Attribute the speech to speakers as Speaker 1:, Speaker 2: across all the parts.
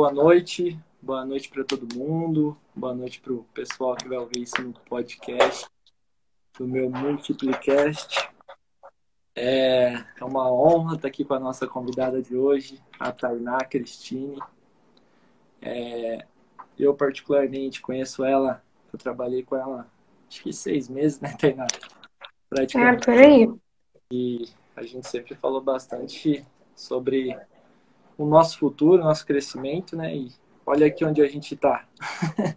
Speaker 1: boa noite. Boa noite para todo mundo. Boa noite para o pessoal que vai ouvir isso no podcast do meu Multiplicast. É, é uma honra estar aqui com a nossa convidada de hoje, a Tainá Cristine. É, eu, particularmente, conheço ela, eu trabalhei com ela acho que seis meses, né, Tainá?
Speaker 2: Praticamente. É, por aí.
Speaker 1: E a gente sempre falou bastante sobre o nosso futuro, nosso crescimento, né? E olha aqui onde a gente está.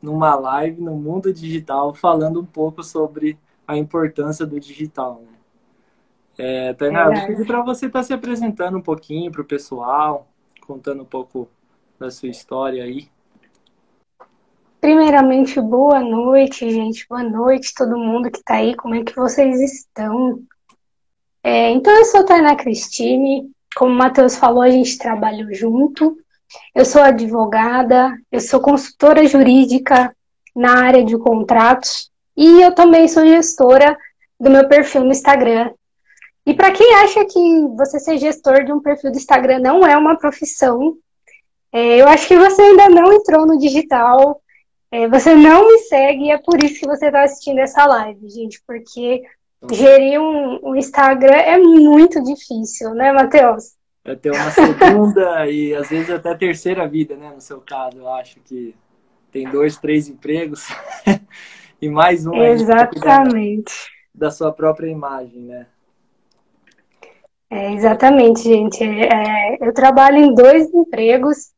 Speaker 1: Numa live no mundo digital, falando um pouco sobre a importância do digital, né? É, Tainá, eu pedi para você estar tá se apresentando um pouquinho para o pessoal, contando um pouco da sua história aí.
Speaker 2: Primeiramente, boa noite, gente. Boa noite, todo mundo que está aí. Como é que vocês estão? É, então, eu sou a Tainá Cristine. Como o Matheus falou, a gente trabalha junto. Eu sou advogada, eu sou consultora jurídica na área de contratos e eu também sou gestora do meu perfil no Instagram. E para quem acha que você ser gestor de um perfil do Instagram não é uma profissão, é, eu acho que você ainda não entrou no digital, é, você não me segue e é por isso que você está assistindo essa live, gente, porque gerir um, um Instagram é muito difícil, né, Matheus?
Speaker 1: É ter uma segunda e às vezes até terceira vida, né? No seu caso, eu acho que tem dois, três empregos e mais um.
Speaker 2: Exatamente.
Speaker 1: Da, da sua própria imagem, né?
Speaker 2: É, exatamente, gente. É, eu trabalho em dois empregos,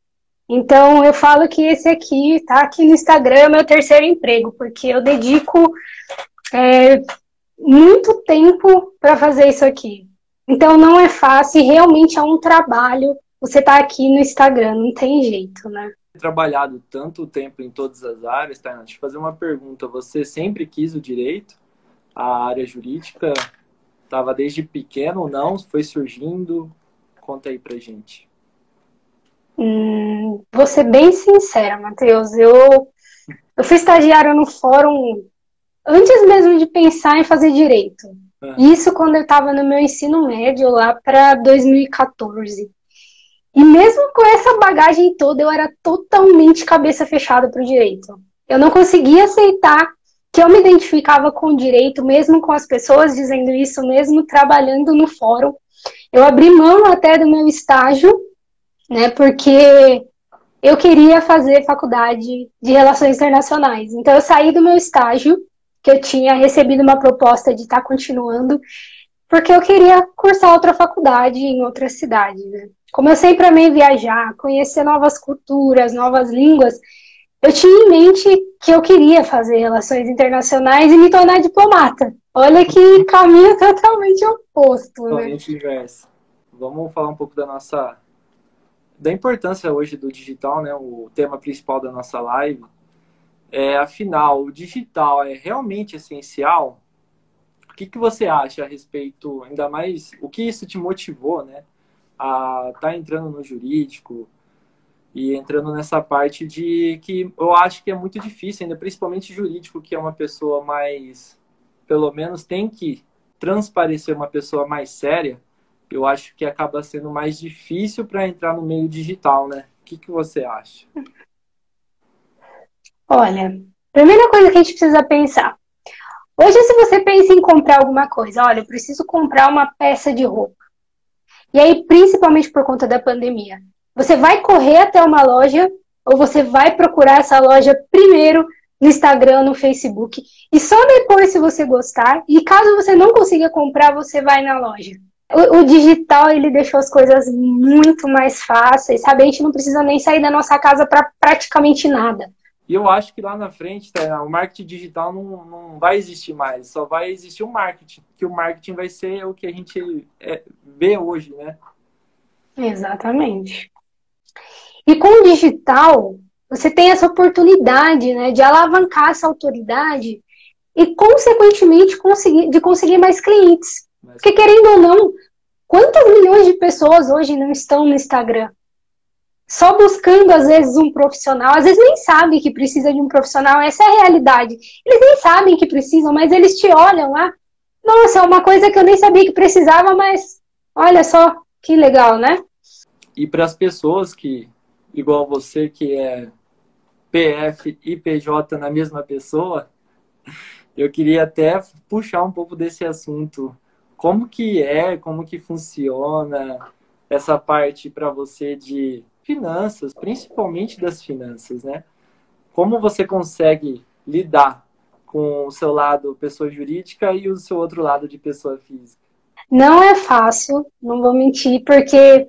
Speaker 2: então eu falo que esse aqui, tá aqui no Instagram, é meu terceiro emprego, porque eu dedico é, muito tempo para fazer isso aqui. Então não é fácil, realmente é um trabalho. Você tá aqui no Instagram, não tem jeito, né?
Speaker 1: Trabalhado tanto tempo em todas as áreas, tá? Deixa eu fazer uma pergunta. Você sempre quis o direito? A área jurídica estava desde pequeno ou não? Foi surgindo? Conta aí pra gente.
Speaker 2: Hum, vou ser bem sincera, Matheus. Eu, eu fui estagiária no fórum antes mesmo de pensar em fazer direito. É. Isso quando eu estava no meu ensino médio, lá para 2014. E mesmo com essa bagagem toda, eu era totalmente cabeça fechada para o direito. Eu não conseguia aceitar que eu me identificava com o direito, mesmo com as pessoas dizendo isso, mesmo trabalhando no fórum. Eu abri mão até do meu estágio, né, porque eu queria fazer faculdade de relações internacionais. Então eu saí do meu estágio que eu tinha recebido uma proposta de estar tá continuando, porque eu queria cursar outra faculdade em outra cidade. Né? Como eu sempre amei viajar, conhecer novas culturas, novas línguas, eu tinha em mente que eu queria fazer relações internacionais e me tornar diplomata. Olha que caminho totalmente oposto.
Speaker 1: Totalmente né? inverso. Vamos falar um pouco da nossa da importância hoje do digital, né? O tema principal da nossa live é, afinal, o digital é realmente essencial? O que, que você acha a respeito, ainda mais, o que isso te motivou, né? A estar tá entrando no jurídico e entrando nessa parte de que eu acho que é muito difícil, ainda principalmente jurídico, que é uma pessoa mais, pelo menos tem que transparecer uma pessoa mais séria, eu acho que acaba sendo mais difícil para entrar no meio digital, né? O que, que você acha?
Speaker 2: Olha, primeira coisa que a gente precisa pensar. Hoje, se você pensa em comprar alguma coisa, olha, eu preciso comprar uma peça de roupa. E aí, principalmente por conta da pandemia, você vai correr até uma loja ou você vai procurar essa loja primeiro no Instagram, no Facebook, e só depois, se você gostar, e caso você não consiga comprar, você vai na loja. O, o, digital ele deixou as coisas muito mais fáceis, sabe? A gente não precisa nem sair da nossa casa para praticamente nada.
Speaker 1: E eu acho que lá na frente, tá, o marketing digital não, não vai existir mais, só vai existir o um marketing, que o marketing vai ser o que a gente é, vê hoje, né?
Speaker 2: Exatamente. E com o digital, você tem essa oportunidade né, de alavancar essa autoridade e, consequentemente, conseguir, de conseguir mais clientes. Mas... Porque, querendo ou não, quantas milhões de pessoas hoje não estão no Instagram? Só buscando, às vezes, um profissional, às vezes nem sabem que precisa de um profissional, essa é a realidade. Eles nem sabem que precisam, mas eles te olham lá. Nossa, é uma coisa que eu nem sabia que precisava, mas olha só que legal, né?
Speaker 1: E para as pessoas que igual você que é PF e PJ na mesma pessoa, eu queria até puxar um pouco desse assunto. Como que é, como que funciona essa parte para você de finanças, principalmente das finanças, né? Como você consegue lidar com o seu lado pessoa jurídica e o seu outro lado de pessoa física?
Speaker 2: Não é fácil, não vou mentir, porque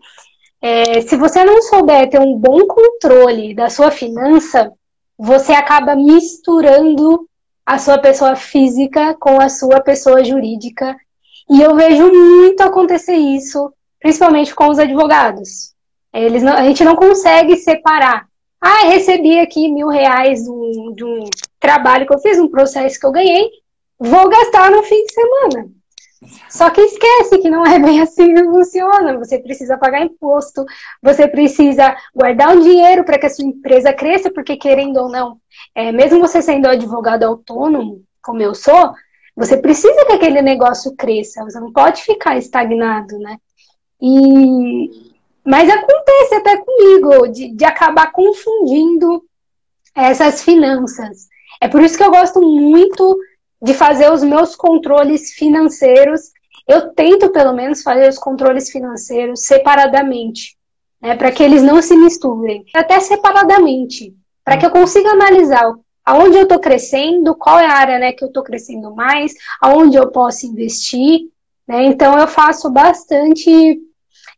Speaker 2: é, se você não souber ter um bom controle da sua finança, você acaba misturando a sua pessoa física com a sua pessoa jurídica. E eu vejo muito acontecer isso, principalmente com os advogados. Eles não, a gente não consegue separar. Ah, recebi aqui mil reais de um, de um trabalho que eu fiz, um processo que eu ganhei, vou gastar no fim de semana. Só que esquece que não é bem assim que funciona. Você precisa pagar imposto, você precisa guardar um dinheiro para que a sua empresa cresça, porque querendo ou não, é, mesmo você sendo advogado autônomo, como eu sou, você precisa que aquele negócio cresça. Você não pode ficar estagnado, né? E mas acontece até comigo de, de acabar confundindo essas finanças. É por isso que eu gosto muito de fazer os meus controles financeiros. Eu tento, pelo menos, fazer os controles financeiros separadamente, né, para que eles não se misturem, até separadamente, para que eu consiga analisar aonde eu estou crescendo, qual é a área né, que eu estou crescendo mais, aonde eu posso investir. Né? Então, eu faço bastante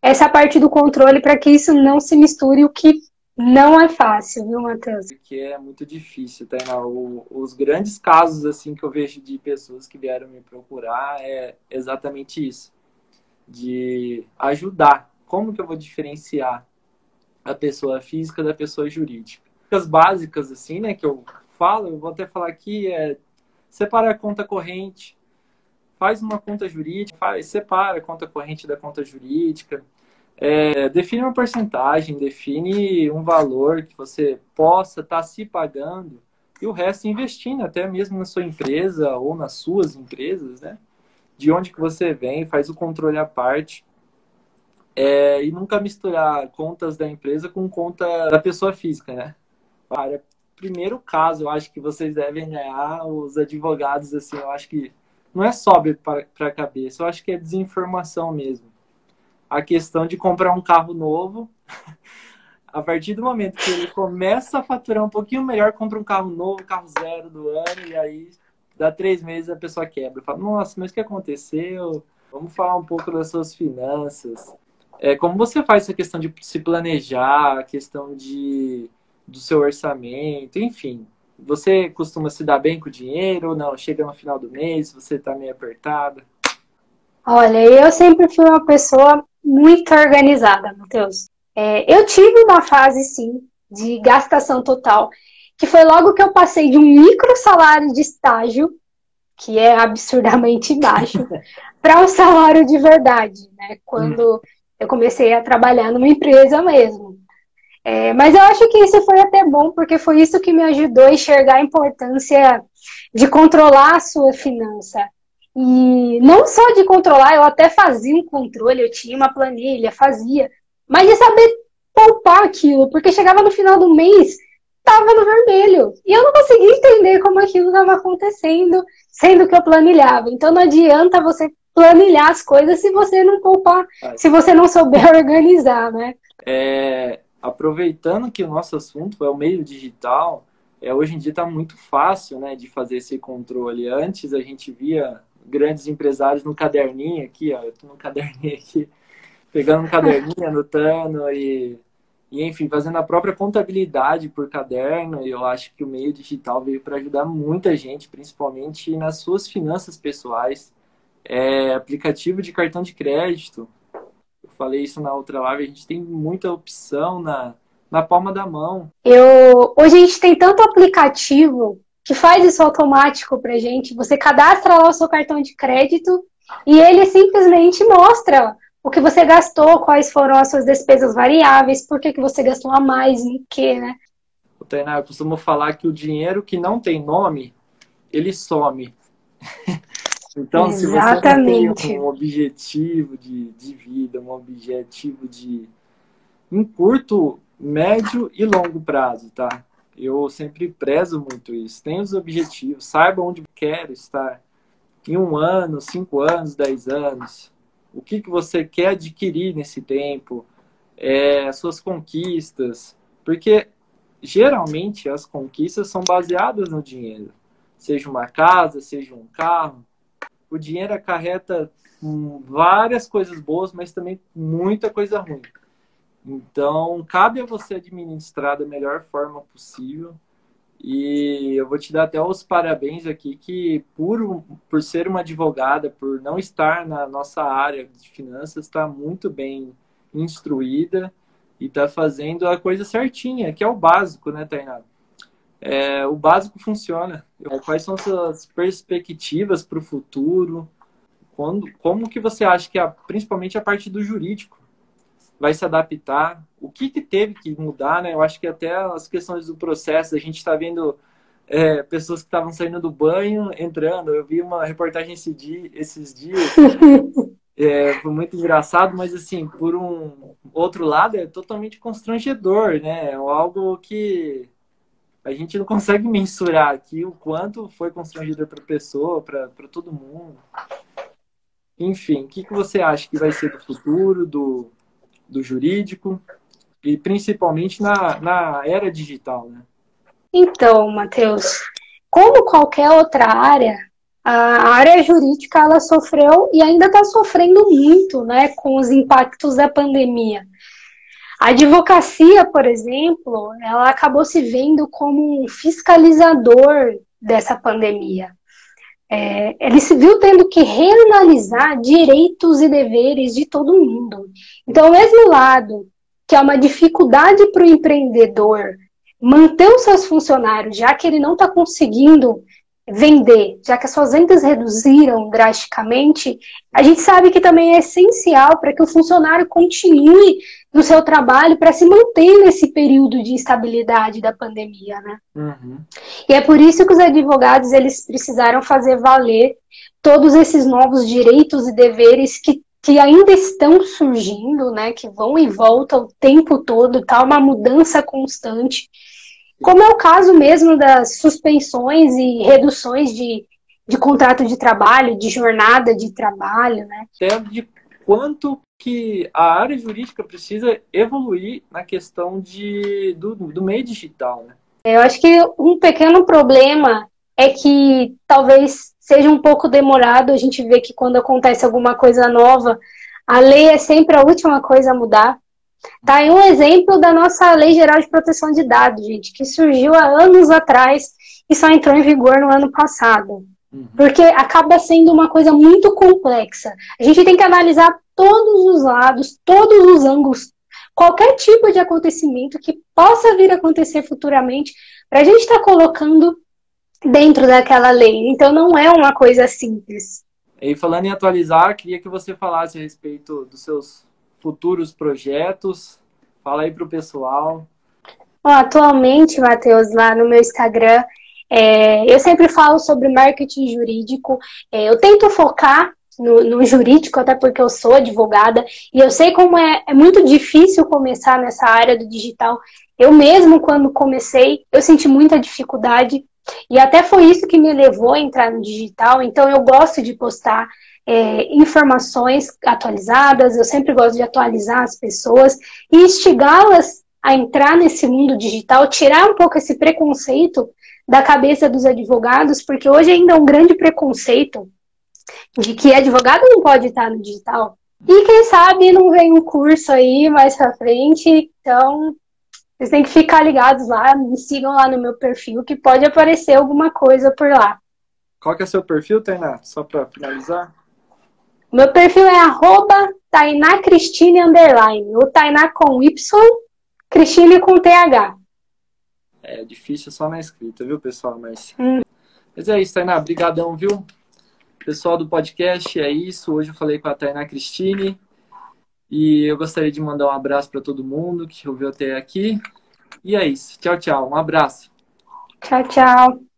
Speaker 2: essa parte do controle para que isso não se misture, o que não é fácil, viu, Matheus?
Speaker 1: Que é muito difícil, Tainá. O, os grandes casos assim que eu vejo de pessoas que vieram me procurar é exatamente isso. De ajudar. Como que eu vou diferenciar a pessoa física da pessoa jurídica? As básicas, assim, né, que eu falo, eu vou até falar aqui, é separar a conta corrente, faz uma conta jurídica, faz, separa a conta corrente da conta jurídica, é, define uma porcentagem, define um valor que você possa estar tá se pagando e o resto investindo, até mesmo na sua empresa ou nas suas empresas, né? De onde que você vem, faz o controle à parte. É, e nunca misturar contas da empresa com conta da pessoa física, né? Cara, primeiro caso, eu acho que vocês devem ganhar, os advogados, assim, eu acho que não é sobe para a cabeça, eu acho que é desinformação mesmo a questão de comprar um carro novo. a partir do momento que ele começa a faturar um pouquinho melhor, compra um carro novo, carro zero do ano, e aí dá três meses a pessoa quebra. Fala, nossa, mas o que aconteceu? Vamos falar um pouco das suas finanças. É, como você faz essa questão de se planejar, a questão de, do seu orçamento, enfim. Você costuma se dar bem com o dinheiro ou não? Chega no final do mês, você está meio apertada?
Speaker 2: Olha, eu sempre fui uma pessoa muito organizada, Matheus. É, eu tive uma fase, sim, de gastação total, que foi logo que eu passei de um micro salário de estágio, que é absurdamente baixo, para um salário de verdade, né? Quando hum. eu comecei a trabalhar numa empresa mesmo. É, mas eu acho que isso foi até bom, porque foi isso que me ajudou a enxergar a importância de controlar a sua finança. E não só de controlar, eu até fazia um controle, eu tinha uma planilha, fazia, mas de saber poupar aquilo, porque chegava no final do mês, estava no vermelho. E eu não conseguia entender como aquilo estava acontecendo, sendo que eu planilhava. Então não adianta você planilhar as coisas se você não poupar, se você não souber organizar, né?
Speaker 1: É, aproveitando que o nosso assunto é o meio digital, é, hoje em dia está muito fácil né, de fazer esse controle. Antes a gente via grandes empresários no caderninho aqui, ó. Eu tô no caderninho aqui, pegando um caderninho, anotando e, e, enfim, fazendo a própria contabilidade por caderno. E eu acho que o meio digital veio para ajudar muita gente, principalmente nas suas finanças pessoais. É, aplicativo de cartão de crédito. Falei isso na outra live, a gente tem muita opção na, na palma da mão.
Speaker 2: Eu, hoje a gente tem tanto aplicativo que faz isso automático para gente. Você cadastra lá o seu cartão de crédito e ele simplesmente mostra o que você gastou, quais foram as suas despesas variáveis, por que, que você gastou a mais, em que, né?
Speaker 1: O Tainá, eu costumo falar que o dinheiro que não tem nome, ele some. então, Exatamente. se você tem um objetivo de, de vida, um objetivo de. em curto médio e longo prazo, tá? Eu sempre prezo muito isso. Tenha os objetivos, saiba onde quer estar em um ano, cinco anos, dez anos. O que, que você quer adquirir nesse tempo? É, suas conquistas. Porque geralmente as conquistas são baseadas no dinheiro. Seja uma casa, seja um carro. O dinheiro acarreta várias coisas boas, mas também muita coisa ruim. Então, cabe a você administrar da melhor forma possível. E eu vou te dar até os parabéns aqui que por, por ser uma advogada, por não estar na nossa área de finanças, está muito bem instruída e está fazendo a coisa certinha, que é o básico, né, Tainá? É, o básico funciona. Quais são suas perspectivas para o futuro? Quando, como que você acha que, a, principalmente a parte do jurídico, vai se adaptar? O que, que teve que mudar, né? Eu acho que até as questões do processo, a gente está vendo é, pessoas que estavam saindo do banho, entrando. Eu vi uma reportagem esse dia, esses dias. É, foi muito engraçado, mas assim, por um outro lado, é totalmente constrangedor, né? É algo que a gente não consegue mensurar aqui o quanto foi constrangedor para a pessoa, para todo mundo. Enfim, o que, que você acha que vai ser do futuro, do, do jurídico e principalmente na, na era digital, né?
Speaker 2: Então, Matheus, como qualquer outra área, a área jurídica ela sofreu e ainda está sofrendo muito, né, com os impactos da pandemia. A advocacia, por exemplo, ela acabou se vendo como um fiscalizador dessa pandemia. É, ele se viu tendo que reanalisar direitos e deveres de todo mundo. Então, ao mesmo lado que é uma dificuldade para o empreendedor manter os seus funcionários, já que ele não está conseguindo vender, já que as suas vendas reduziram drasticamente, a gente sabe que também é essencial para que o funcionário continue no seu trabalho para se manter nesse período de instabilidade da pandemia, né? Uhum. E é por isso que os advogados eles precisaram fazer valer todos esses novos direitos e deveres que, que ainda estão surgindo, né? Que vão e voltam o tempo todo, tá uma mudança constante. Como é o caso mesmo das suspensões e reduções de, de contrato de trabalho, de jornada de trabalho, né?
Speaker 1: Até de quanto que a área jurídica precisa evoluir na questão de, do, do meio digital, né?
Speaker 2: Eu acho que um pequeno problema é que talvez seja um pouco demorado. A gente vê que quando acontece alguma coisa nova, a lei é sempre a última coisa a mudar. Tá aí um exemplo da nossa Lei Geral de Proteção de Dados, gente, que surgiu há anos atrás e só entrou em vigor no ano passado. Uhum. Porque acaba sendo uma coisa muito complexa. A gente tem que analisar todos os lados, todos os ângulos, qualquer tipo de acontecimento que possa vir a acontecer futuramente, para a gente estar tá colocando dentro daquela lei. Então não é uma coisa simples.
Speaker 1: E falando em atualizar, queria que você falasse a respeito dos seus futuros projetos. Fala aí para o pessoal.
Speaker 2: atualmente, Matheus, lá no meu Instagram, é, eu sempre falo sobre marketing jurídico. É, eu tento focar no, no, jurídico, até porque eu sou advogada, e eu sei como é, é muito difícil começar nessa área do digital. Eu mesmo, quando comecei, eu senti muita dificuldade, e até foi isso que me levou a entrar no digital. Então, eu gosto de postar é, informações atualizadas, eu sempre gosto de atualizar as pessoas e instigá-las a entrar nesse mundo digital, tirar um pouco esse preconceito da cabeça dos advogados, porque hoje ainda é um grande preconceito de que advogado não pode estar no digital. E quem sabe não vem um curso aí mais pra frente, então vocês têm que ficar ligados lá, me sigam lá no meu perfil, que pode aparecer alguma coisa por lá.
Speaker 1: Qual que é seu perfil, Tainá? Só para finalizar.
Speaker 2: Meu perfil é arroba Tainá Cristine Underline. O Tainá com Y, Cristine com TH.
Speaker 1: É difícil só na escrita, viu, pessoal? Mas, hum. Mas é isso, Tainá. Obrigadão, viu? Pessoal do podcast, é isso. Hoje eu falei com a Tainá Cristine. E eu gostaria de mandar um abraço para todo mundo que ouviu até aqui. E é isso. Tchau, tchau. Um abraço.
Speaker 2: Tchau, tchau.